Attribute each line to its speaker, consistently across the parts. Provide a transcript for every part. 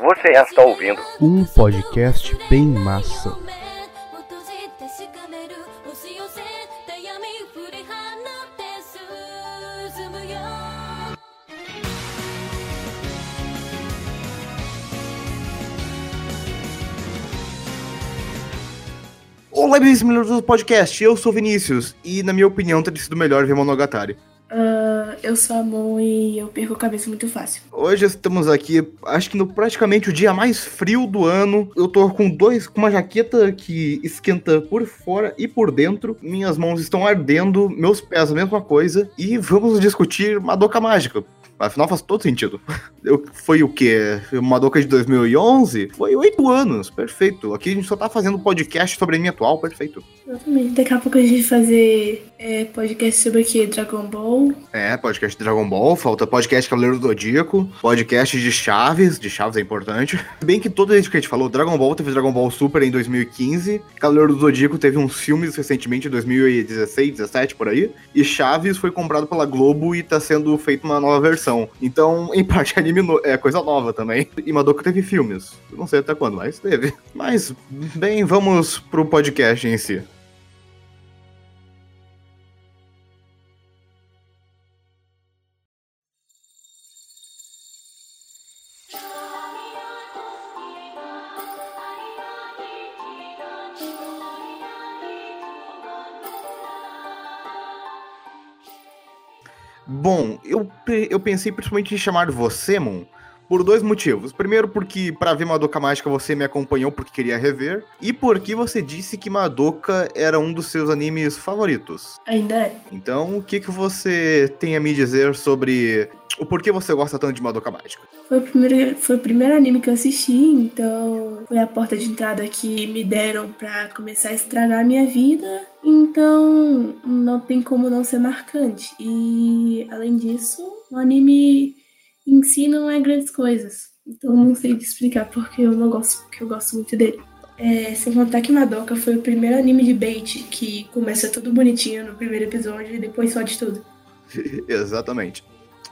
Speaker 1: Você está ouvindo
Speaker 2: um podcast bem massa.
Speaker 3: Olá, bem minutos do podcast. Eu sou Vinícius e, na minha opinião, teria sido melhor ver Monogatari.
Speaker 4: Eu sou a Mon e eu perco a cabeça muito fácil.
Speaker 3: Hoje estamos aqui, acho que no praticamente o dia mais frio do ano. Eu tô com dois, com uma jaqueta que esquenta por fora e por dentro. Minhas mãos estão ardendo, meus pés a mesma coisa. E vamos discutir Madoka Mágica. Afinal, faz todo sentido. Eu, foi o quê? Madoka de 2011? Foi oito anos, perfeito. Aqui a gente só tá fazendo podcast sobre anime atual, perfeito.
Speaker 4: Exatamente. Daqui a pouco a gente vai fazer é, podcast sobre o quê? Dragon Ball.
Speaker 3: É, podcast de Dragon Ball, falta podcast Cavaleiro do Zodíaco, podcast de Chaves, de Chaves é importante. Bem que todo isso que a gente falou, Dragon Ball teve Dragon Ball Super em 2015, Cavaleiro do Zodíaco teve uns filmes recentemente, em 2016, 17, por aí, e Chaves foi comprado pela Globo e tá sendo feita uma nova versão. Então, em parte, anime no... é coisa nova também. E Madoka teve filmes. Não sei até quando, mas teve. Mas, bem, vamos pro podcast em si. Eu, eu pensei principalmente em chamar você, Mon, por dois motivos. Primeiro, porque para ver Madoka Mágica você me acompanhou porque queria rever. E porque você disse que Madoka era um dos seus animes favoritos.
Speaker 4: Ainda é.
Speaker 3: Então, o que, que você tem a me dizer sobre o porquê você gosta tanto de Madoka Mágica?
Speaker 4: Foi o, primeiro, foi o primeiro anime que eu assisti, então foi a porta de entrada que me deram para começar a estragar a minha vida. Então não tem como não ser marcante. E além disso, o anime em si não é grandes coisas. Então não sei te explicar porque eu não gosto, porque eu gosto muito dele. É, sem contar que Madoka foi o primeiro anime de bait que começa tudo bonitinho no primeiro episódio e depois só de tudo.
Speaker 3: Exatamente.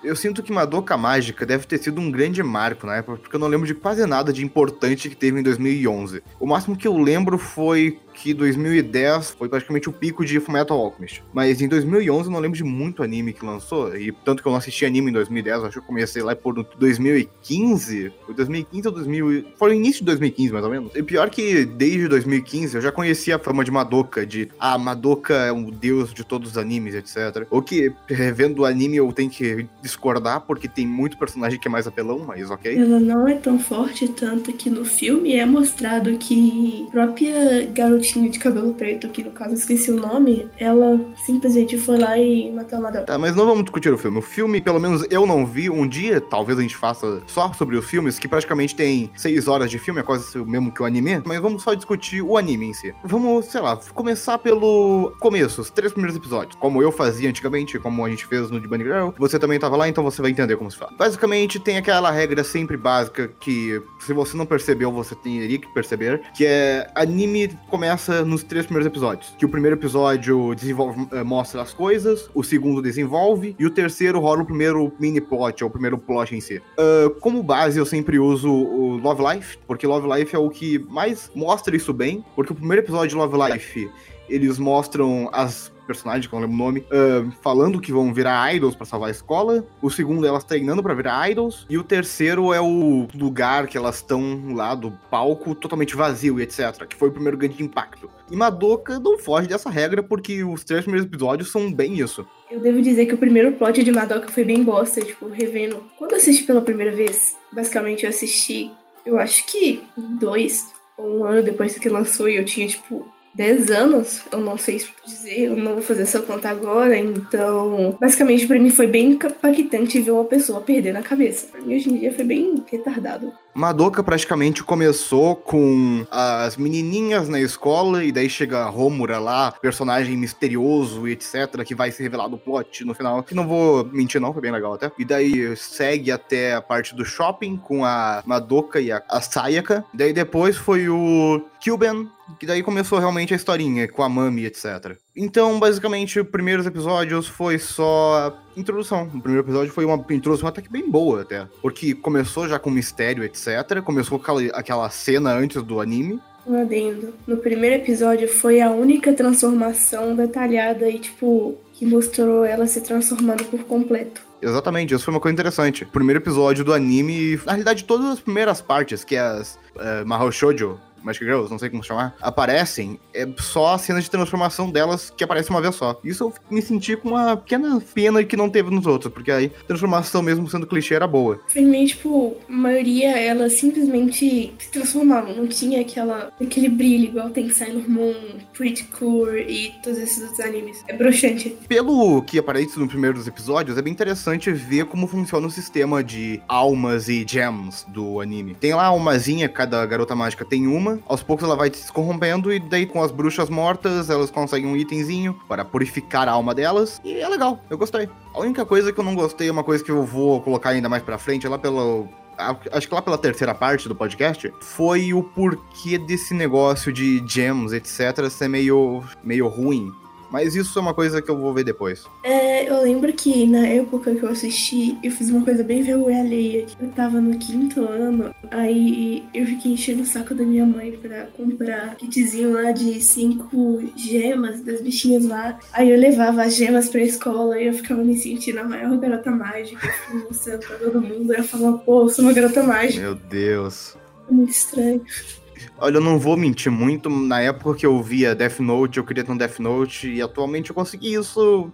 Speaker 3: Eu sinto que Madoka Mágica deve ter sido um grande marco na época, porque eu não lembro de quase nada de importante que teve em 2011. O máximo que eu lembro foi que 2010 foi praticamente o pico de Fullmetal Alchemist. Mas em 2011 eu não lembro de muito anime que lançou, e tanto que eu não assisti anime em 2010, acho que eu comecei lá por 2015, foi 2015 ou 2000, foi o início de 2015 mais ou menos. E pior que desde 2015 eu já conhecia a fama de Madoka, de ah, Madoka é o deus de todos os animes, etc. O que, revendo o anime, eu tenho que discordar, porque tem muito personagem que é mais apelão, mas ok.
Speaker 4: Ela não é tão forte, tanto que no filme é mostrado que própria garotinha de cabelo preto, que no caso esqueci o nome, ela simplesmente foi lá e matou a Madoka.
Speaker 3: Tá, mas não vamos discutir o filme. O filme, pelo menos eu não vi. Um dia, talvez a gente faça só sobre os filmes, que praticamente tem seis horas de filme, é quase o mesmo que o anime. Mas vamos só discutir o anime em si. Vamos, sei lá, começar pelo começo, os três primeiros episódios. Como eu fazia antigamente, como a gente fez no The Bunny Girl. Você também tava lá, então você vai entender como se faz. Basicamente, tem aquela regra sempre básica que, se você não percebeu, você teria que perceber, que é anime começa começa nos três primeiros episódios. Que o primeiro episódio desenvolve, uh, mostra as coisas, o segundo desenvolve, e o terceiro rola o primeiro mini plot, ou o primeiro plot em si. Uh, como base, eu sempre uso o Love Life, porque Love Life é o que mais mostra isso bem, porque o primeiro episódio de Love Life eles mostram as personagens, que eu não lembro o nome, uh, falando que vão virar idols para salvar a escola. O segundo, elas treinando para virar idols. E o terceiro é o lugar que elas estão lá do palco totalmente vazio e etc. Que foi o primeiro grande impacto. E Madoka não foge dessa regra porque os três primeiros episódios são bem isso.
Speaker 4: Eu devo dizer que o primeiro plot de Madoka foi bem bosta, tipo, revendo. Quando eu assisti pela primeira vez, basicamente eu assisti, eu acho que dois ou um ano depois que lançou e eu tinha, tipo, 10 anos, eu não sei dizer, eu não vou fazer essa conta agora, então, basicamente para mim foi bem impactante ver uma pessoa perdendo a cabeça. Pra mim hoje em dia foi bem retardado.
Speaker 3: Madoka praticamente começou com as menininhas na escola e daí chega a Romura lá, personagem misterioso e etc, que vai ser revelado o plot no final, que não vou mentir não, foi bem legal até. E daí segue até a parte do shopping com a Madoka e a, a Sayaka. Daí depois foi o Kyuben, Que daí começou realmente a historinha com a Mami, etc. Então, basicamente, os primeiros episódios foi só introdução. O primeiro episódio foi uma introdução até que bem boa, até. Porque começou já com mistério, etc. Começou com aquela, cena antes do anime.
Speaker 4: Um adendo. No primeiro episódio foi a única transformação detalhada e, tipo, que mostrou ela se transformando por completo.
Speaker 3: Exatamente, isso foi uma coisa interessante. O primeiro episódio do anime, na realidade, todas as primeiras partes, que é as uh, Mahou Shoujo, Magic Girls, não sei como chamar, aparecem, é só a cena de transformação delas que aparece uma vez só. Isso eu me senti com uma pequena pena que não teve nos outros, porque aí transformação, mesmo sendo clichê, era boa.
Speaker 4: Infelizmente, tipo, a maioria, elas simplesmente se transformavam, não tinha aquela, aquele brilho igual tem Sailor Moon, Pretty Cure e todos esses outros animes. É broxante.
Speaker 3: Pelo que aparece no primeiro dos episódios, é bem interessante ver como funciona o sistema de almas e gems do anime. Tem lá umazinha, cada garota mágica tem uma, aos poucos ela vai se corrompendo e daí com as bruxas mortas elas conseguem um itemzinho para purificar a alma delas e é legal, eu gostei. A única coisa que eu não gostei, uma coisa que eu vou colocar ainda mais pra frente, é lá pelo acho que lá pela terceira parte do podcast, foi o porquê desse negócio de gems, etc, ser meio, meio ruim. Mas isso é uma coisa que eu vou ver depois.
Speaker 4: É, eu lembro que na época que eu assisti, eu fiz uma coisa bem vergonha alheia. Eu tava no quinto ano, aí eu fiquei enchendo o saco da minha mãe pra comprar kitzinho lá de cinco gemas das bichinhas lá. Aí eu levava as gemas pra escola e eu ficava me sentindo a maior garota mágica. Mostrando pra todo mundo. Eu falava, pô, eu sou uma garota mágica.
Speaker 3: Meu Deus.
Speaker 4: Muito estranho.
Speaker 3: Olha, eu não vou mentir muito. Na época que eu via Death Note, eu queria ter um Death Note, e atualmente eu consegui isso.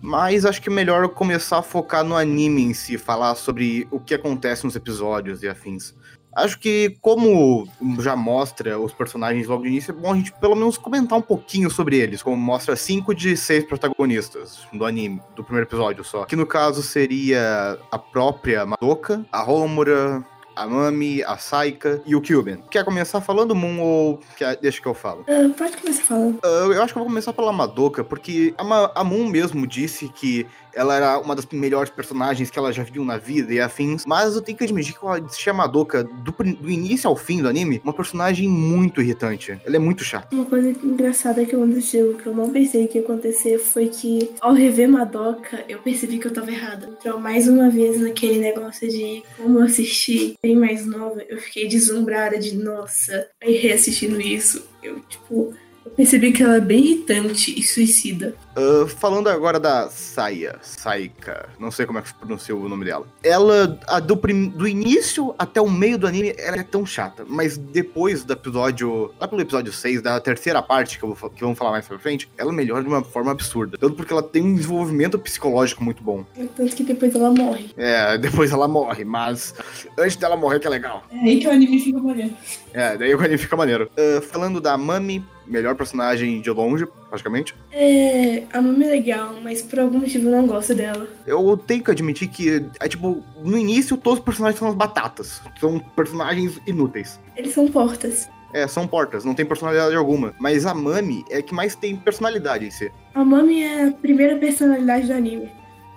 Speaker 3: Mas acho que é melhor eu começar a focar no anime em si, falar sobre o que acontece nos episódios e afins. Acho que, como já mostra os personagens logo de início, é bom a gente pelo menos comentar um pouquinho sobre eles, como mostra cinco de seis protagonistas do anime, do primeiro episódio só. Que no caso seria a própria Madoka, a Homura, a Mami, a Saika e o Kyuben. Quer começar falando Moon ou quer... deixa que eu falo?
Speaker 4: Uh, pode começar falando.
Speaker 3: Uh, eu acho que eu vou começar pela Madoka, porque a, a Moon mesmo disse que ela era uma das melhores personagens que ela já viu na vida e afins. Mas eu tenho que admitir que ela se a Madoka, do, do, início ao fim do anime, uma personagem muito irritante. Ela é muito chata.
Speaker 4: Uma coisa engraçada que aconteceu, que eu não pensei que ia acontecer, foi que ao rever Madoka, eu percebi que eu tava errada. Então, mais uma vez, naquele negócio de como eu assisti bem mais nova, eu fiquei deslumbrada de, nossa, aí reassistindo isso, eu, tipo eu percebi que ela é bem irritante e suicida.
Speaker 3: Uh, falando agora da Saya, Saika, não sei como é que se pronuncia o nome dela. Ela, do, do início até o meio do anime, ela é tão chata, mas depois do episódio, lá pelo episódio 6, da terceira parte, que, eu vou, que vamos falar mais pra frente, ela melhora de uma forma absurda. Tanto porque ela tem um desenvolvimento psicológico muito bom.
Speaker 4: Tanto que depois ela morre.
Speaker 3: É, depois ela morre, mas antes dela morrer que é legal.
Speaker 4: É aí que o anime fica maneiro.
Speaker 3: É, daí o anime fica maneiro. Uh, falando da Mami, melhor personagem de longe, praticamente.
Speaker 4: É, a Mami é legal, mas por algum motivo eu não gosto dela.
Speaker 3: Eu tenho que admitir que, é tipo, no início todos os personagens são as batatas. São personagens inúteis.
Speaker 4: Eles são portas.
Speaker 3: É, são portas, não tem personalidade alguma. Mas a Mami é que mais tem personalidade em si.
Speaker 4: A Mami é a primeira personalidade do anime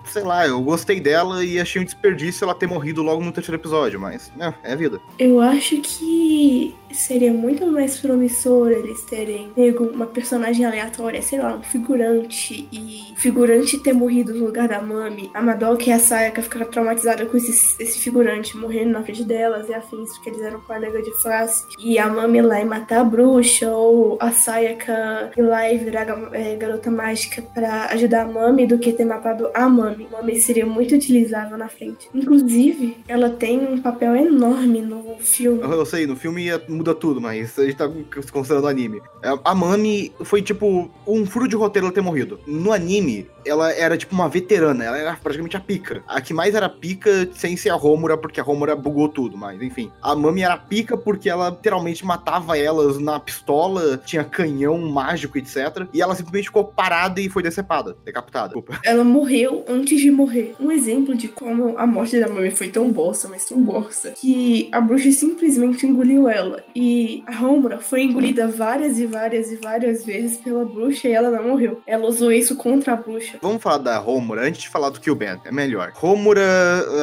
Speaker 3: sei lá, eu gostei dela e achei um desperdício ela ter morrido logo no terceiro episódio, mas é, é a vida.
Speaker 4: Eu acho que seria muito mais promissor eles terem pego uma personagem aleatória, sei lá, um figurante, e figurante ter morrido no lugar da Mami, a Madoka e a Sayaka ficaram traumatizadas com esse, esse figurante morrendo na frente delas e afins, porque eles eram colega de face, e a Mami ir lá e matar a bruxa, ou a Sayaka ir lá e virar é, garota mágica para ajudar a Mami do que ter matado a Mami. A Mami seria muito utilizável na frente. Inclusive, ela tem um papel enorme no filme.
Speaker 3: Eu sei, no filme ia muda tudo, mas a gente tá considerando anime. A Mami foi tipo um furo de roteiro ela ter morrido. No anime, ela era tipo uma veterana, ela era praticamente a pica. A que mais era pica sem ser a Romura, porque a Romura bugou tudo, mas enfim. A Mami era pica porque ela literalmente matava elas na pistola, tinha canhão mágico, etc. E ela simplesmente ficou parada e foi decepada, decapitada.
Speaker 4: Ela morreu antes de morrer. Um exemplo de como a morte da Mami foi tão bosta, mas tão bosta, que a bruxa simplesmente engoliu ela. E a Romura foi engolida várias e várias e várias vezes pela bruxa e ela não morreu. Ela usou isso contra a bruxa.
Speaker 3: Vamos falar da Romura antes de falar do Killban, é melhor. Romura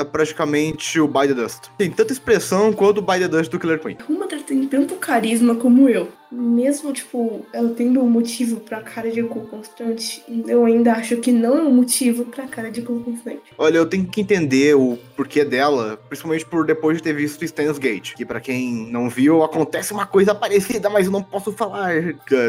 Speaker 3: é praticamente o By the Dust. Tem tanta expressão quanto o By the Dust do Killer Queen.
Speaker 4: Romura tem tanto carisma como eu. Mesmo, tipo, ela tendo um motivo pra cara de cu constante, eu ainda acho que não é um motivo pra cara de cu constante.
Speaker 3: Olha, eu tenho que entender o porquê dela, principalmente por depois de ter visto Stan's Gate, que pra quem não viu, acontece uma coisa parecida, mas eu não posso falar.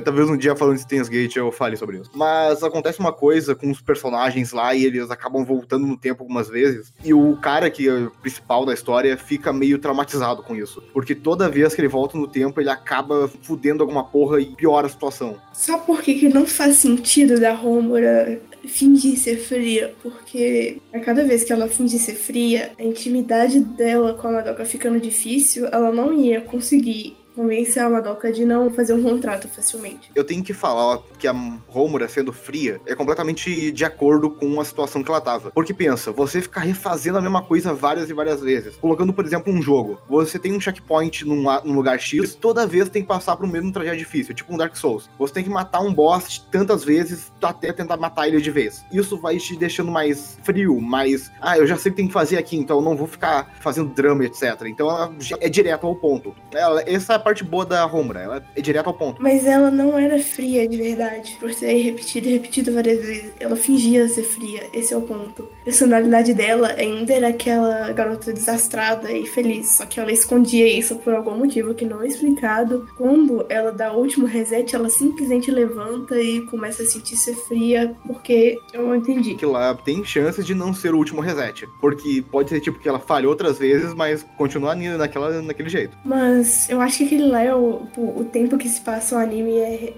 Speaker 3: Talvez um dia falando de Stan's Gate eu fale sobre isso. Mas acontece uma coisa com os personagens lá e eles acabam voltando no tempo algumas vezes, e o cara que é o principal da história fica meio traumatizado com isso, porque toda vez que ele volta no tempo, ele acaba fudendo alguma porra e piora a situação.
Speaker 4: Só porque que não faz sentido da Rômora fingir ser fria, porque a cada vez que ela fingir ser fria, a intimidade dela com a Madoka ficando difícil, ela não ia conseguir convencer a Madoka de não fazer um contrato facilmente.
Speaker 3: Eu tenho que falar que a Romura sendo fria é completamente de acordo com a situação que ela tava. Porque pensa, você ficar refazendo a mesma coisa várias e várias vezes. Colocando, por exemplo, um jogo. Você tem um checkpoint num, num lugar X, toda vez tem que passar por um mesmo trajeto difícil, tipo um Dark Souls. Você tem que matar um boss tantas vezes até tentar matar ele de vez. Isso vai te deixando mais frio, mais. Ah, eu já sei o que tem que fazer aqui, então eu não vou ficar fazendo drama, etc. Então ela é direto ao ponto. Ela, essa parte boa da Homura, ela é direto ao ponto.
Speaker 4: Mas ela não era fria de verdade, por ser repetida e repetida várias vezes. Ela fingia ser fria, esse é o ponto. A personalidade dela ainda era aquela garota desastrada e feliz, só que ela escondia isso por algum motivo que não é explicado. Quando ela dá o último reset, ela simplesmente levanta e começa a sentir ser fria, porque eu não entendi.
Speaker 3: Que lá tem chances de não ser o último reset, porque pode ser tipo que ela falhou outras vezes, mas continua naquela, naquele jeito.
Speaker 4: Mas eu acho que lá é o, tempo que se passa o anime é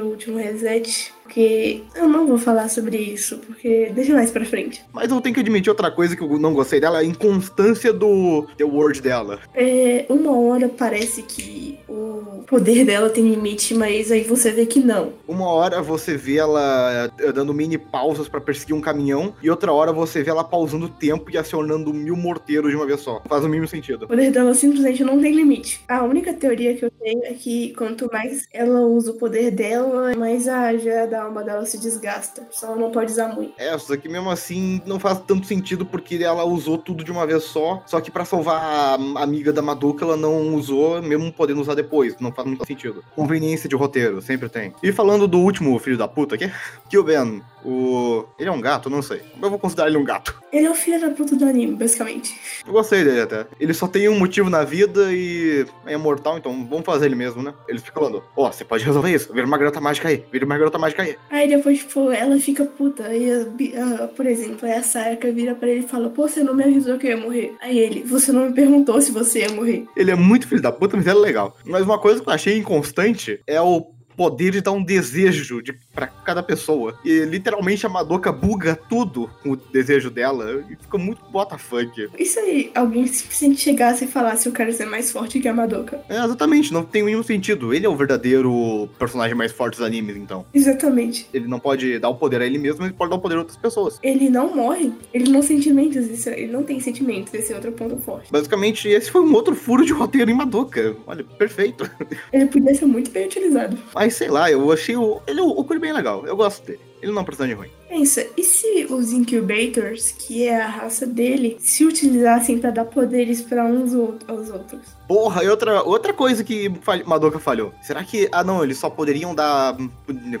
Speaker 4: o último reset. Porque eu não vou falar sobre isso, porque deixa mais pra frente.
Speaker 3: Mas eu tenho que admitir outra coisa que eu não gostei dela, a inconstância do The Word dela.
Speaker 4: É, uma hora parece que o poder dela tem limite, mas aí você vê que não.
Speaker 3: Uma hora você vê ela eh, dando mini pausas para perseguir um caminhão, e outra hora você vê ela pausando o tempo e acionando mil morteiros de uma vez só. Faz o mínimo sentido.
Speaker 4: O poder dela simplesmente não tem limite. A única teoria que eu tenho é que quanto mais ela usa o poder dela, mais a já da alma dela se desgasta. Só ela não pode usar muito.
Speaker 3: É, só que mesmo assim não faz tanto sentido porque ela usou tudo de uma vez só. Só que para salvar a amiga da Madoka, ela não usou, mesmo podendo usar depois. Não faz muito sentido. Conveniência de roteiro, sempre tem. E falando do último filho da puta aqui, que o Ben, o. Ele é um gato? Não sei. Eu vou considerar ele um gato.
Speaker 4: Ele é o filho da puta do anime, basicamente.
Speaker 3: Eu gostei dele até. Ele só tem um motivo na vida e é imortal, então vamos fazer ele mesmo, né? Ele fica falando: Ó, oh, você pode resolver isso. Vira uma garota mágica aí. Vira uma garota mágica aí.
Speaker 4: Aí depois, tipo, ela fica puta. E, uh, por exemplo, aí a Sayaka vira pra ele e fala: Pô, você não me avisou que eu ia morrer. Aí ele: Você não me perguntou se você ia morrer.
Speaker 3: Ele é muito filho da puta, mas ele é legal. Mas uma coisa que eu achei inconstante é o poder de dar um desejo de, pra cada pessoa. E literalmente a Madoka buga tudo com o desejo dela e fica muito botafunk.
Speaker 4: E se alguém simplesmente chegasse e falasse eu quero ser mais forte que a Madoka?
Speaker 3: É, exatamente, não tem nenhum sentido. Ele é o verdadeiro personagem mais forte dos animes, então.
Speaker 4: Exatamente.
Speaker 3: Ele não pode dar o poder a ele mesmo, ele pode dar o poder a outras pessoas.
Speaker 4: Ele não morre, ele não sentimentos, isso, ele não tem sentimentos, esse é outro ponto forte.
Speaker 3: Basicamente, esse foi um outro furo de roteiro em Madoka. Olha, perfeito.
Speaker 4: Ele podia ser muito bem utilizado.
Speaker 3: Mas sei lá, eu achei o. Ele, o Kuri bem legal. Eu gosto dele. Ele não é um personagem ruim.
Speaker 4: Pensa, e se os Incubators, que é a raça dele, se utilizassem para dar poderes para uns aos outros?
Speaker 3: Porra, e outra, outra coisa que Madoka falhou. Será que. Ah, não, eles só poderiam dar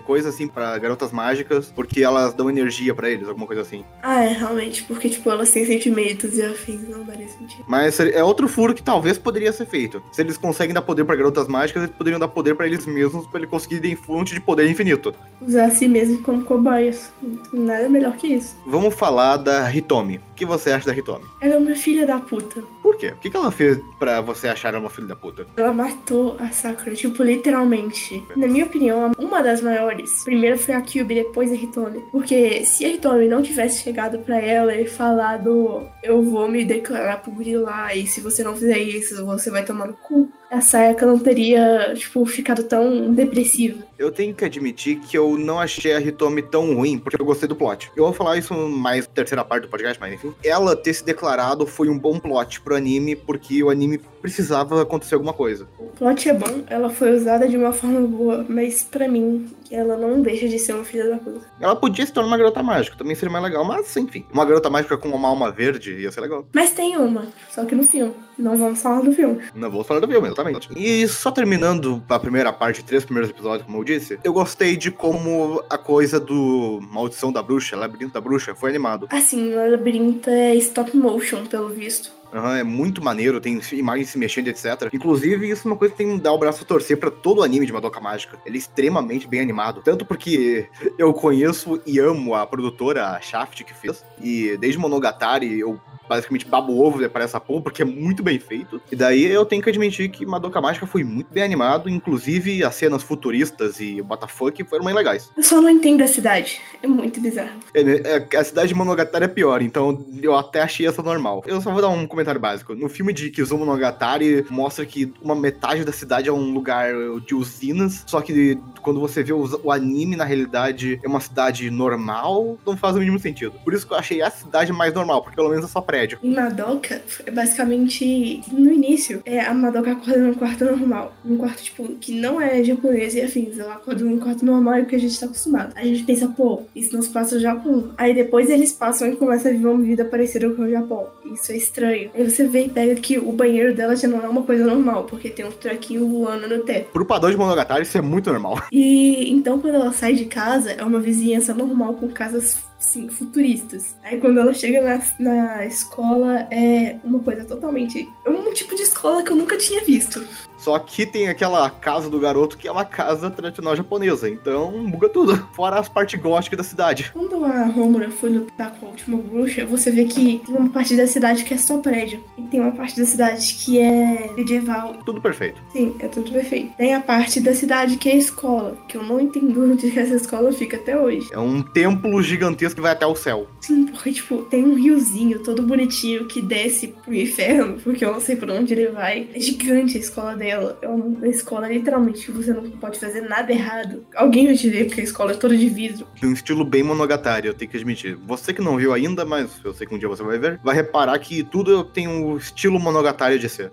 Speaker 3: coisa assim para garotas mágicas porque elas dão energia para eles, alguma coisa assim.
Speaker 4: Ah, é, realmente, porque, tipo, elas têm sentimentos e afins, não daria sentido.
Speaker 3: Mas é outro furo que talvez poderia ser feito. Se eles conseguem dar poder para garotas mágicas, eles poderiam dar poder para eles mesmos para eles conseguirem fonte de poder infinito.
Speaker 4: Usar a si mesmo como cobaias. Nada melhor que isso.
Speaker 3: Vamos falar da Hitomi. O que você acha da Hitomi?
Speaker 4: Ela é uma filha da puta.
Speaker 3: Por quê? O que ela fez para você achar ela uma filha da puta?
Speaker 4: Ela matou a Sakura, tipo, literalmente. Na minha opinião, uma das maiores. Primeiro foi a Kyubi, depois a Hitomi. Porque se a Hitomi não tivesse chegado para ela e falado eu vou me declarar pro lá e se você não fizer isso, você vai tomar no cu a Sayaka não teria, tipo, ficado tão depressiva.
Speaker 3: Eu tenho que admitir que eu não achei a Hitomi tão ruim, porque eu gostei do plot. Eu vou falar isso mais na terceira parte do podcast, mas enfim. Ela ter se declarado foi um bom plot pro anime, porque o anime precisava acontecer alguma coisa.
Speaker 4: O plot é bom, ela foi usada de uma forma boa, mas para mim que ela não deixa de ser uma filha da puta.
Speaker 3: Ela podia se tornar uma garota mágica, também seria mais legal, mas enfim. Uma garota mágica com uma alma verde ia ser legal.
Speaker 4: Mas tem uma, só que no filme. Não vamos falar do filme.
Speaker 3: Não vou falar do filme, exatamente. E só terminando a primeira parte, três primeiros episódios, como eu disse, eu gostei de como a coisa do Maldição da Bruxa, Labirinto da Bruxa, foi animado.
Speaker 4: Assim, o labirinto é stop motion, pelo visto.
Speaker 3: Uhum, é muito maneiro, tem imagens se mexendo, etc. Inclusive, isso é uma coisa que tem que dar o braço a torcer pra todo o anime de Madoka Mágica. Ele é extremamente bem animado. Tanto porque eu conheço e amo a produtora Shaft que fez. E desde Monogatari eu basicamente babo ovo para essa porra, porque é muito bem feito. E daí eu tenho que admitir que Madoka Mágica foi muito bem animado, inclusive as cenas futuristas e Botafuck foram bem legais.
Speaker 4: Eu só não entendo a cidade. É muito bizarro.
Speaker 3: É, é, a cidade de Monogatari é pior, então eu até achei essa normal. Eu só vou dar um comentário básico. No filme de Kizumo Monogatari, mostra que uma metade da cidade é um lugar de usinas, só que quando você vê o, o anime, na realidade, é uma cidade normal, não faz o mínimo sentido. Por isso que eu achei a cidade mais normal, porque pelo menos é só prédio.
Speaker 4: Em Madoka, é basicamente, no início, é a Madoka acorda num quarto normal. Num quarto, tipo, que não é japonês e afins. Ela acorda num quarto normal é o que a gente tá acostumado. A gente pensa, pô, isso não se passa no Japão. Aí depois eles passam e começam a viver uma vida parecida com o Japão. Isso é estranho. Aí você vê e pega que o banheiro dela já não é uma coisa normal, porque tem um traquinho voando no teto.
Speaker 3: Pro padrão de Monogatari, isso é muito normal.
Speaker 4: E então quando ela sai de casa, é uma vizinhança normal com casas sim, futuristas. Aí quando ela chega na, na escola, é uma coisa totalmente. É um tipo de escola que eu nunca tinha visto.
Speaker 3: Só que tem aquela casa do garoto que é uma casa tradicional japonesa, então buga tudo. Fora as partes góticas da cidade.
Speaker 4: Quando a Romura foi lutar com a última bruxa, você vê que tem uma parte da cidade que é só prédio. E tem uma parte da cidade que é medieval.
Speaker 3: Tudo perfeito.
Speaker 4: Sim, é tudo perfeito. Tem a parte da cidade que é escola, que eu não entendo onde essa escola fica até hoje.
Speaker 3: É um templo gigantesco que vai até o céu.
Speaker 4: Sim, porque, tipo, tem um riozinho todo bonitinho que desce pro inferno, porque eu não sei por onde ele vai. É gigante a escola dela. É uma escola, literalmente, que você não pode fazer nada errado. Alguém vai te ver, porque a escola é toda de vidro.
Speaker 3: Tem um estilo bem monogatari, eu tenho que admitir. Você que não viu ainda, mas eu sei que um dia você vai ver, vai reparar que tudo tem um estilo monogatari de ser.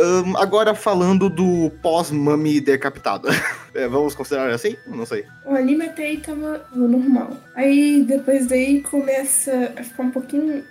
Speaker 3: Um, agora falando do pós-mami decapitado. é, vamos considerar assim? Não sei.
Speaker 4: O anime até aí tava normal. Aí depois daí começa a ficar um pouquinho.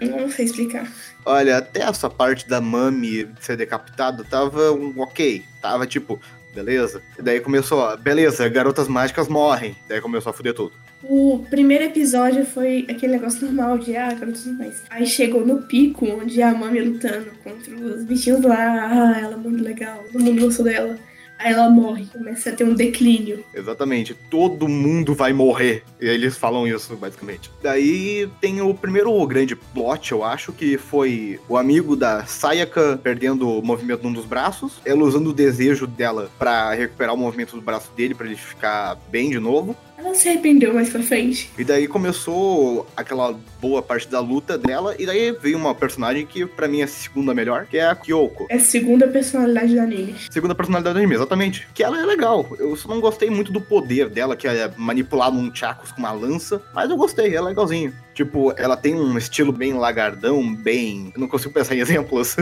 Speaker 4: Não sei explicar.
Speaker 3: Olha, até essa parte da mami ser decapitado tava um ok. Tava tipo, beleza. E daí começou, beleza, garotas mágicas morrem. Daí começou a fuder tudo.
Speaker 4: O primeiro episódio foi aquele negócio normal de ah, tudo mais. Aí chegou no pico, onde a Mami lutando contra os bichinhos lá, ah, ela é muito legal, todo mundo gostou dela. Aí ela morre, começa a ter um declínio.
Speaker 3: Exatamente, todo mundo vai morrer. E eles falam isso, basicamente. Daí tem o primeiro grande plot, eu acho, que foi o amigo da Sayaka perdendo o movimento num dos braços, ela usando o desejo dela para recuperar o movimento do braço dele, para ele ficar bem de novo.
Speaker 4: Ela se arrependeu mais pra frente.
Speaker 3: E daí começou aquela boa parte da luta dela, e daí veio uma personagem que para mim é a segunda melhor, que é a Kyoko.
Speaker 4: É a segunda personalidade do anime.
Speaker 3: Segunda personalidade do anime, exatamente. Que ela é legal. Eu só não gostei muito do poder dela, que é manipular num chakos com uma lança, mas eu gostei, é legalzinho. Tipo, ela tem um estilo bem lagardão, bem. Eu não consigo pensar em exemplos.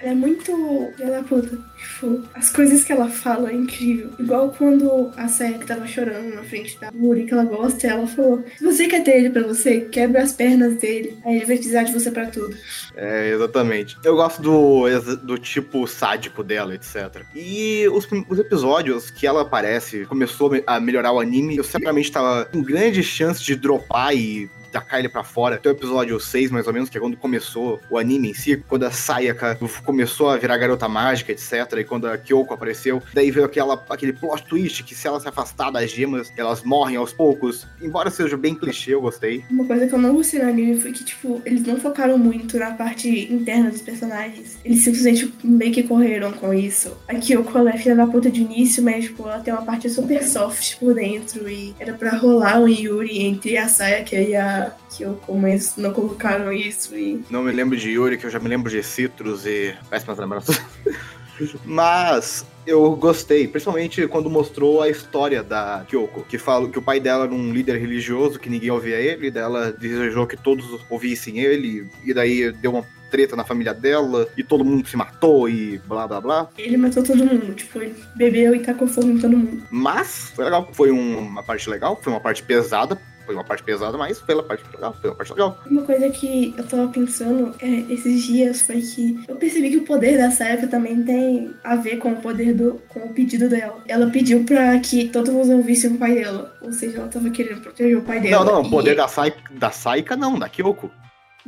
Speaker 4: Ela é muito. Ela puta. Tipo, as coisas que ela fala é incrível. Igual quando a Sayaka tava chorando na frente da Muri, que ela gosta, ela falou: Se você quer ter ele pra você, quebra as pernas dele. Aí ele vai precisar de você pra tudo.
Speaker 3: É, exatamente. Eu gosto do, do tipo sádico dela, etc. E os, os episódios que ela aparece, começou a melhorar o anime, eu certamente tava com grande chance de dropar e tacar ele pra fora. Até o episódio 6, mais ou menos, que é quando começou o anime em si, quando a Sayaka começou a virar garota mágica, etc. E quando a Kyoko apareceu, daí veio aquela, aquele plot twist que se ela se afastar das gemas, elas morrem aos poucos. Embora seja bem clichê, eu gostei.
Speaker 4: Uma coisa que eu não gostei no anime foi que, tipo, eles não focaram muito na parte interna dos personagens. Eles simplesmente meio que correram com isso. A Kyoko, ela é filha da puta de início, mas, tipo, ela tem uma parte super soft por dentro e era pra rolar um Yuri entre a Sayaka e a que eu começo, não colocaram isso e.
Speaker 3: Não me lembro de Yuri, que eu já me lembro de Citrus e. Péssimas lembranças. Mas eu gostei, principalmente quando mostrou a história da Kyoko, que fala que o pai dela era um líder religioso, que ninguém ouvia ele, dela desejou que todos ouvissem ele, e daí deu uma treta na família dela e todo mundo se matou e blá blá blá.
Speaker 4: Ele matou todo mundo, tipo, ele bebeu e tacou fogo em todo mundo.
Speaker 3: Mas foi legal. Foi um- uma parte legal, foi uma parte pesada. Foi uma parte pesada, mas pela parte legal, foi uma parte legal.
Speaker 4: Uma coisa que eu tava pensando é, esses dias foi que eu percebi que o poder da Sayaka também tem a ver com o poder do. com o pedido dela. Ela pediu pra que todo mundo ouvissem o pai dela. Ou seja, ela tava querendo proteger o pai dela.
Speaker 3: Não, não, o
Speaker 4: e-
Speaker 3: poder da, Sai, da Saika não, da Kyoko.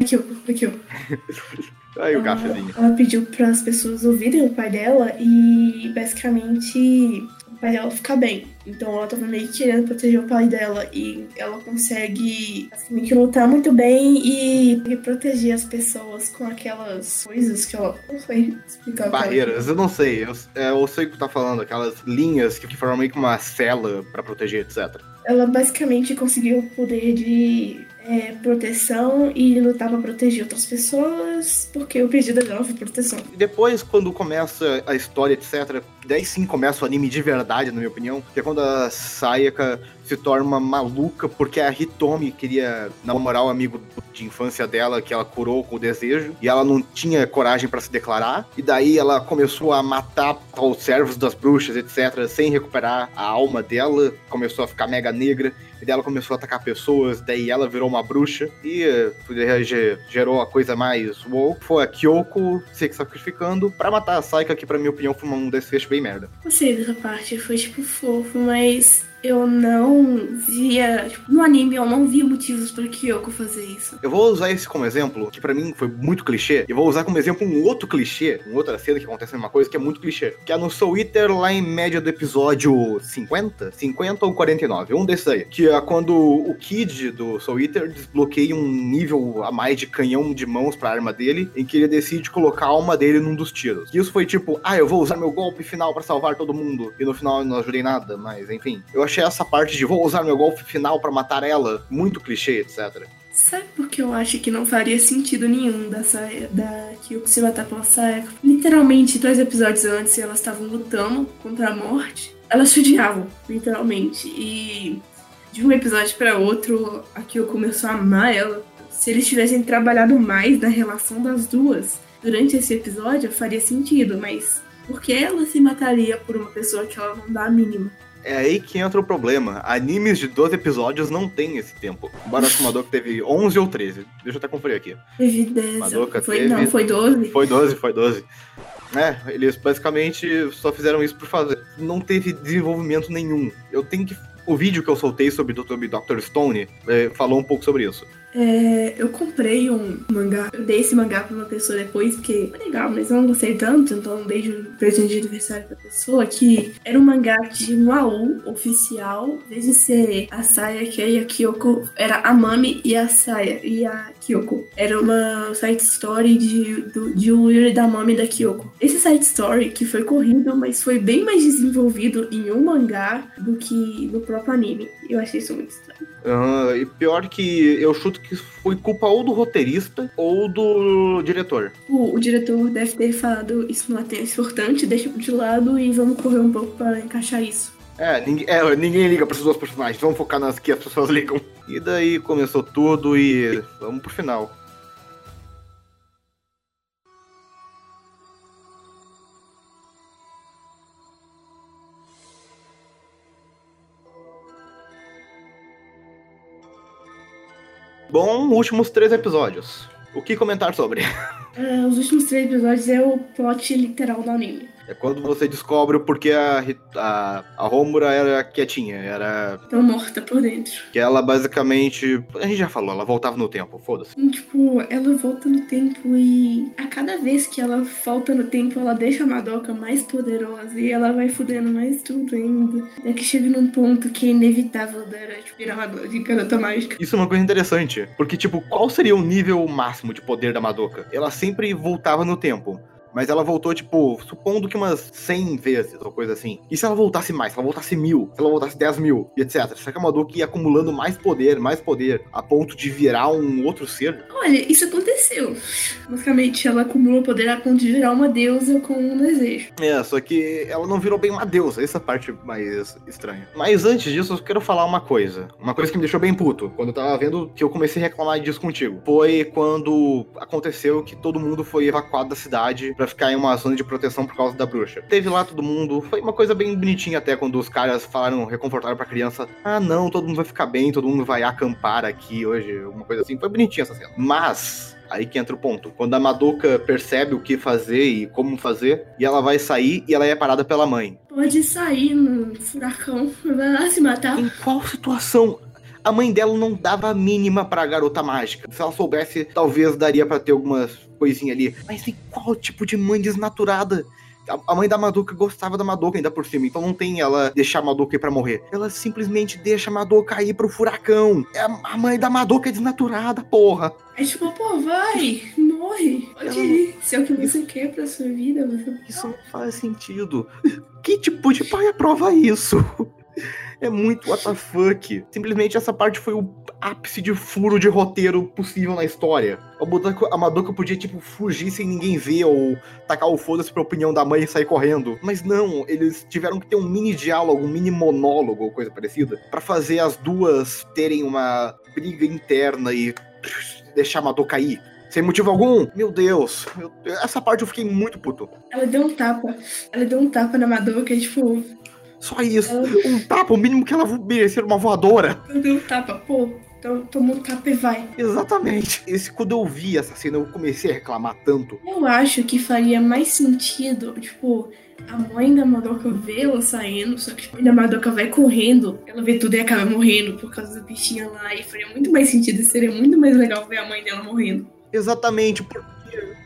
Speaker 4: Aqui, ó, aqui, ó.
Speaker 3: Aí o
Speaker 4: Ela-
Speaker 3: cafezinho.
Speaker 4: Ela pediu para as pessoas ouvirem o pai dela e basicamente pai dela ficar bem. Então ela tava meio que querendo proteger o pai dela e ela consegue basicamente lutar muito bem e, e proteger as pessoas com aquelas coisas que ela não sei explicar. cara.
Speaker 3: Barreiras, eu não sei. Eu, é, eu sei o que tá falando, aquelas linhas que, que formam meio que uma cela pra proteger, etc.
Speaker 4: Ela basicamente conseguiu o poder de é, proteção e lutar pra proteger outras pessoas porque o pedido dela foi proteção.
Speaker 3: E depois, quando começa a história, etc., daí sim começa o anime de verdade, na minha opinião, que é quando a Sayaka se torna maluca porque a Hitomi queria namorar o amigo de infância dela, que ela curou com o desejo, e ela não tinha coragem pra se declarar, e daí ela começou a matar os servos das bruxas, etc., sem recuperar a alma dela, começou a ficar mega negra, e daí ela começou a atacar pessoas, daí ela virou uma bruxa, e eh, ge- gerou a coisa mais woke, foi a Kyoko se sacrificando pra matar a Saika, que pra minha opinião foi um desfecho bem merda.
Speaker 4: Dessa parte, foi tipo fofo, mas eu não via. Tipo, no anime eu não via motivos pra Kyoko fazer isso.
Speaker 3: Eu vou usar esse como exemplo, que pra mim foi muito clichê, e vou usar como exemplo um outro clichê, uma outra cena que acontece a mesma coisa, que é muito clichê. Que é no Soul Eater, lá em média do episódio 50? 50 ou 49, um desses aí. Que é quando o Kid do Soul Eater desbloqueia um nível a mais de canhão de mãos pra arma dele, em que ele decide colocar a alma dele num dos tiros. E isso foi tipo, ah, eu vou usar meu golpe final pra salvar todo mundo, e no final eu não ajudei nada, mas enfim. Eu achei essa parte de vou usar meu golpe final pra matar ela muito clichê, etc.
Speaker 4: Sabe por que eu acho que não faria sentido nenhum da, Saia, da Kyoko se matar pela Sayaka? Literalmente, dois episódios antes, elas estavam lutando contra a morte. Elas se odiavam, literalmente. E de um episódio pra outro, a Kyoko começou a amar ela. Se eles tivessem trabalhado mais na relação das duas durante esse episódio, faria sentido. Mas por que ela se mataria por uma pessoa que ela não dá a mínima?
Speaker 3: É aí que entra o problema. Animes de 12 episódios não tem esse tempo. A Madoka teve 11 ou 13. Deixa eu até conferir aqui.
Speaker 4: Teve 10.
Speaker 3: Madoka
Speaker 4: Foi,
Speaker 3: teve-
Speaker 4: Não, foi 12.
Speaker 3: Foi 12, foi 12. É, eles basicamente só fizeram isso por fazer. Não teve desenvolvimento nenhum. Eu tenho que. O vídeo que eu soltei sobre Dr. Dr. Stone é, falou um pouco sobre isso.
Speaker 4: É, eu comprei um mangá, eu dei esse mangá pra uma pessoa depois, porque foi legal, mas eu não gostei tanto, então eu dei de presente de aniversário pra pessoa, que era um mangá de um AU oficial, em vez ser a Sayaka e a Kyoko, era a Mami e a Saya e a Kyoko. Era uma side story de, do, de um Yuri da Mami da Kyoko. Esse side story, que foi corrido, mas foi bem mais desenvolvido em um mangá do que no próprio anime. Eu achei isso muito estranho.
Speaker 3: Ah, e pior que eu chuto que foi culpa ou do roteirista ou do diretor.
Speaker 4: O, o diretor deve ter falado isso não é importante, deixa de lado e vamos correr um pouco para encaixar isso.
Speaker 3: É ninguém, é, ninguém liga para esses dois personagens, vamos focar nas que as pessoas ligam. E daí começou tudo e vamos pro final. Bom, últimos três episódios. O que comentar sobre?
Speaker 4: Ah, os últimos três episódios é o plot literal do anime.
Speaker 3: É quando você descobre o porquê a, a, a Homura era quietinha. Era
Speaker 4: Tão morta por dentro.
Speaker 3: que ela basicamente. A gente já falou, ela voltava no tempo, foda-se.
Speaker 4: E, tipo, ela volta no tempo e a cada vez que ela volta no tempo, ela deixa a Madoka mais poderosa e ela vai fudendo mais tudo ainda. É que chega num ponto que é inevitável dela, tipo, virar uma de garota mágica.
Speaker 3: Isso é uma coisa interessante. Porque, tipo, qual seria o nível máximo de poder da Madoka? Ela sempre voltava no tempo. Mas ela voltou, tipo, supondo que umas 100 vezes, ou coisa assim. E se ela voltasse mais? Se ela voltasse mil? Se ela voltasse 10 mil? E etc. Só que a Madoka ia acumulando mais poder, mais poder, a ponto de virar um outro ser.
Speaker 4: Olha, isso aconteceu. Basicamente, ela acumulou poder a ponto de virar uma deusa com um desejo.
Speaker 3: É, só que ela não virou bem uma deusa. Essa parte mais estranha. Mas antes disso, eu quero falar uma coisa. Uma coisa que me deixou bem puto. Quando eu tava vendo que eu comecei a reclamar disso contigo. Foi quando aconteceu que todo mundo foi evacuado da cidade para ficar em uma zona de proteção por causa da bruxa. Teve lá todo mundo. Foi uma coisa bem bonitinha até quando os caras falaram, reconfortaram pra criança. Ah, não, todo mundo vai ficar bem, todo mundo vai acampar aqui hoje. Uma coisa assim. Foi bonitinha essa cena. Mas. Aí que entra o ponto. Quando a Madoka percebe o que fazer e como fazer, e ela vai sair e ela é parada pela mãe.
Speaker 4: Pode sair no furacão, vai lá se matar.
Speaker 3: Em qual situação a mãe dela não dava a mínima pra garota mágica. Se ela soubesse, talvez daria para ter algumas coisinhas ali. Mas em qual tipo de mãe desnaturada? A mãe da Madoka gostava da Madoka ainda por cima, então não tem ela deixar a Madoka ir pra morrer. Ela simplesmente deixa a Madoka ir pro furacão. É a mãe da Madoka é desnaturada, porra.
Speaker 4: É tipo, pô, vai, morre. Pode ir. Se é o que você quer pra sua vida, você...
Speaker 3: Isso não faz sentido. Que tipo de pai aprova isso? É muito WTF. Simplesmente essa parte foi o ápice de furo de roteiro possível na história. A Madoka, podia, tipo, fugir sem ninguém ver ou tacar o foda-se pra opinião da mãe e sair correndo. Mas não, eles tiveram que ter um mini diálogo, um mini monólogo ou coisa parecida, para fazer as duas terem uma briga interna e deixar a Madoka ir sem motivo algum. Meu Deus, eu, essa parte eu fiquei muito puto.
Speaker 4: Ela deu um tapa. Ela deu um tapa na Madoka, tipo,
Speaker 3: só isso. Um tapa, o mínimo que ela merecer uma voadora.
Speaker 4: Eu dei um tapa, pô. Então toma um tapa e vai.
Speaker 3: Exatamente. Esse, quando eu vi essa cena, eu comecei a reclamar tanto.
Speaker 4: Eu acho que faria mais sentido, tipo, a mãe da Madoka vê ela saindo, só que a mãe da Madoka vai correndo, ela vê tudo e acaba morrendo por causa da bichinha lá. E faria muito mais sentido, seria muito mais legal ver a mãe dela morrendo.
Speaker 3: Exatamente, porque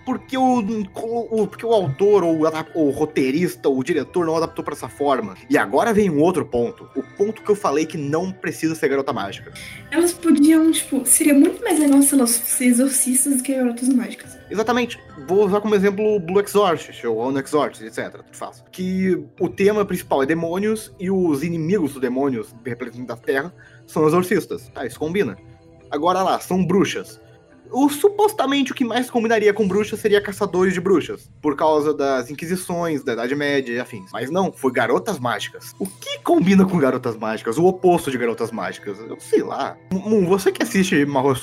Speaker 3: porque o, o, porque o autor, ou o, roteirista, ou o diretor não adaptou para essa forma. E agora vem um outro ponto. O ponto que eu falei que não precisa ser garota mágica.
Speaker 4: Elas podiam, tipo, seria muito mais legal se elas fossem exorcistas do que garotas mágicas.
Speaker 3: Exatamente. Vou usar como exemplo o Blue Exorcist, ou On Exorcist, etc. Faço. Que o tema principal é demônios e os inimigos dos demônios, representantes da Terra, são exorcistas. Tá, isso combina. Agora lá, são bruxas o supostamente o que mais combinaria com bruxas seria caçadores de bruxas, por causa das inquisições, da Idade Média e afins. Mas não, foi garotas mágicas. O que combina com garotas mágicas? O oposto de garotas mágicas? Eu sei lá. Moon, você que assiste Mahou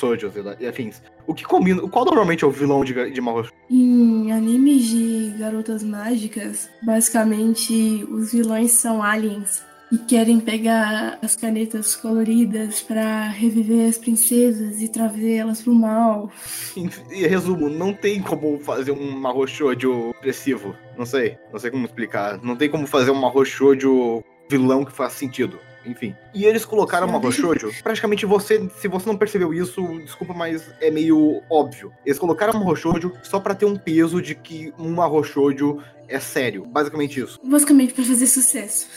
Speaker 3: e afins, o que combina? Qual normalmente é o vilão de, de Mahou
Speaker 4: Em animes de garotas mágicas, basicamente os vilões são aliens e querem pegar as canetas coloridas para reviver as princesas e trazer elas pro mal.
Speaker 3: Em resumo, não tem como fazer um marrochojo expressivo. Não sei, não sei como explicar. Não tem como fazer um marrochojo vilão que faz sentido. Enfim. E eles colocaram uma Shoujo. Praticamente você, se você não percebeu isso, desculpa, mas é meio óbvio. Eles colocaram uma Shoujo só para ter um peso de que uma Shoujo é sério. Basicamente isso.
Speaker 4: Basicamente para fazer sucesso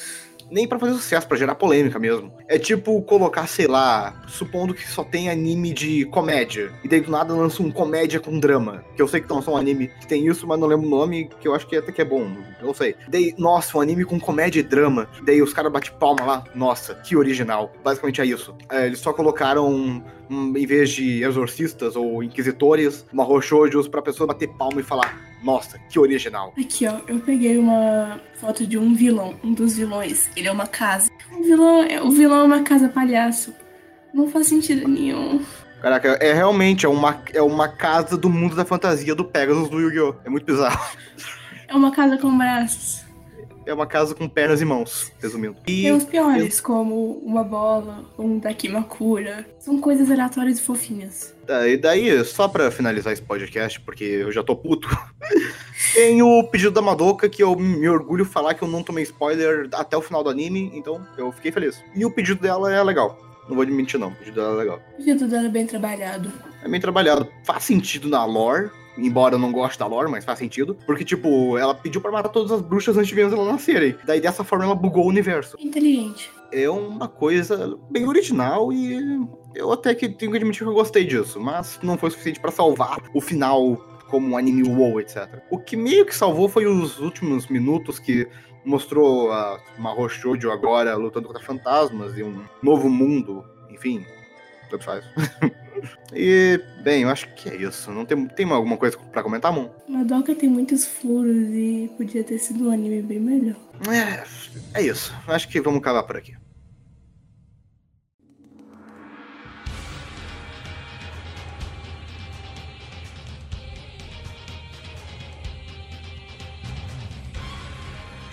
Speaker 3: nem para fazer sucesso, para gerar polêmica mesmo. É tipo colocar, sei lá, supondo que só tem anime de comédia, e daí do nada lança um comédia com drama, que eu sei que não são um anime que tem isso, mas não lembro o nome, que eu acho que até que é bom, eu sei. Daí, nossa, um anime com comédia e drama, daí os caras batem palma lá, nossa, que original. Basicamente é isso. É, eles só colocaram um, em vez de exorcistas ou inquisitores, uma roxojos pra pessoa bater palma e falar nossa, que original.
Speaker 4: Aqui, ó, eu peguei uma foto de um vilão, um dos vilões. Ele é uma casa. O vilão, é, o vilão é uma casa palhaço. Não faz sentido nenhum.
Speaker 3: Caraca, é realmente é uma, é uma casa do mundo da fantasia do Pegasus do Yu-Gi-Oh! É muito bizarro.
Speaker 4: É uma casa com braços
Speaker 3: é uma casa com pernas e mãos, resumindo.
Speaker 4: E tem os piores, eu... como uma bola, um Dakimakura. São coisas aleatórias e fofinhas.
Speaker 3: Tá, e daí, só pra finalizar esse podcast, porque eu já tô puto, tem o pedido da Madoka, que eu me orgulho falar que eu não tomei spoiler até o final do anime, então eu fiquei feliz. E o pedido dela é legal. Não vou mentir, não. O pedido dela é legal.
Speaker 4: O pedido dela é bem trabalhado.
Speaker 3: É bem trabalhado. Faz sentido na lore, embora eu não goste da lore, mas faz sentido. Porque, tipo, ela pediu para matar todas as bruxas antes de elas nascerem. Daí, dessa forma, ela bugou o universo.
Speaker 4: Inteligente.
Speaker 3: É uma coisa bem original e eu até que tenho que admitir que eu gostei disso, mas não foi suficiente para salvar o final como um anime WoW, etc. O que meio que salvou foi os últimos minutos que mostrou a Mahou Shoujo agora lutando contra fantasmas e um novo mundo, enfim, tanto faz. e, bem, eu acho que é isso. Não tem, tem alguma coisa pra comentar, Moon?
Speaker 4: Madoka tem muitos furos e podia ter sido um anime bem melhor.
Speaker 3: É, é isso. Acho que vamos acabar por aqui.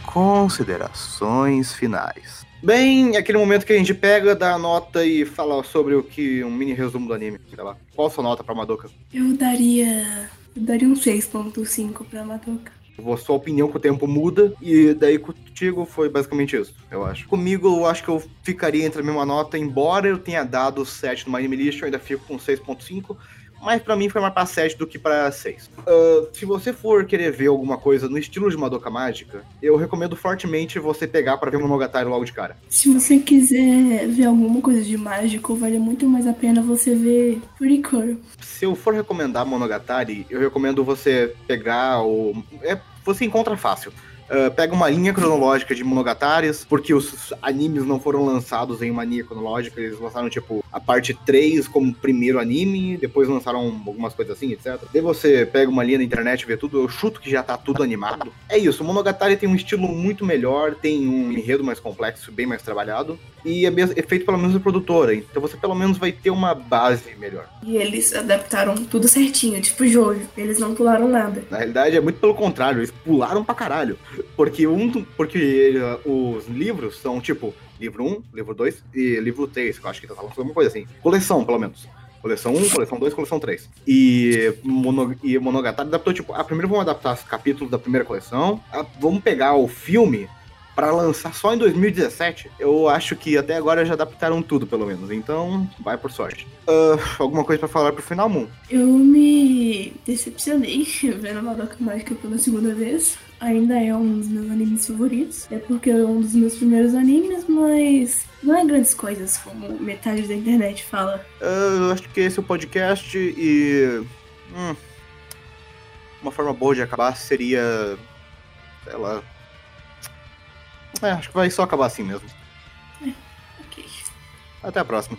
Speaker 3: Considerações finais. Bem, aquele momento que a gente pega, dá a nota e fala sobre o que. um mini resumo do anime, sei lá. Qual a sua nota pra Madoka?
Speaker 4: Eu daria. Eu daria um 6.5 pra Madoka.
Speaker 3: A sua opinião com o tempo muda, e daí contigo foi basicamente isso, eu acho. Comigo, eu acho que eu ficaria entre a mesma nota, embora eu tenha dado 7 no Anime List, eu ainda fico com 6.5 mas para mim foi mais pra 7 do que pra 6. Uh, se você for querer ver alguma coisa no estilo de Madoka Mágica, eu recomendo fortemente você pegar para ver o Monogatari logo de cara.
Speaker 4: Se você quiser ver alguma coisa de mágico, vale muito mais a pena você ver Furikuro.
Speaker 3: Se eu for recomendar Monogatari, eu recomendo você pegar o... É, você encontra fácil Uh, pega uma linha cronológica de Monogataris, porque os animes não foram lançados em uma linha cronológica, eles lançaram, tipo, a parte 3 como primeiro anime, depois lançaram algumas coisas assim, etc. Daí você pega uma linha na internet e vê tudo, eu chuto que já tá tudo animado. É isso, o Monogatari tem um estilo muito melhor, tem um enredo mais complexo, bem mais trabalhado, e é, é feito pela mesma produtora, então você pelo menos vai ter uma base melhor.
Speaker 4: E eles adaptaram tudo certinho, tipo Jojo, eles não pularam nada.
Speaker 3: Na realidade é muito pelo contrário, eles pularam pra caralho. Porque, um, porque uh, os livros são tipo livro 1, livro 2 e livro 3, que eu acho que tá falando alguma coisa assim. Coleção, pelo menos. Coleção 1, coleção 2, coleção 3. E, mono, e Monogatari adaptou, tipo, ah, primeiro vamos adaptar os capítulos da primeira coleção, ah, vamos pegar o filme para lançar só em 2017, eu acho que até agora já adaptaram tudo, pelo menos. Então, vai por sorte. Uh, alguma coisa para falar pro final, Moon?
Speaker 4: Eu me decepcionei vendo Madoka Mágica pela segunda vez. Ainda é um dos meus animes favoritos. É porque é um dos meus primeiros animes, mas não é grandes coisas, como metade da internet fala.
Speaker 3: Uh, eu acho que esse é o podcast e. Hum, uma forma boa de acabar seria. Sei lá é, acho que vai só acabar assim mesmo.
Speaker 4: É, ok.
Speaker 3: Até a próxima.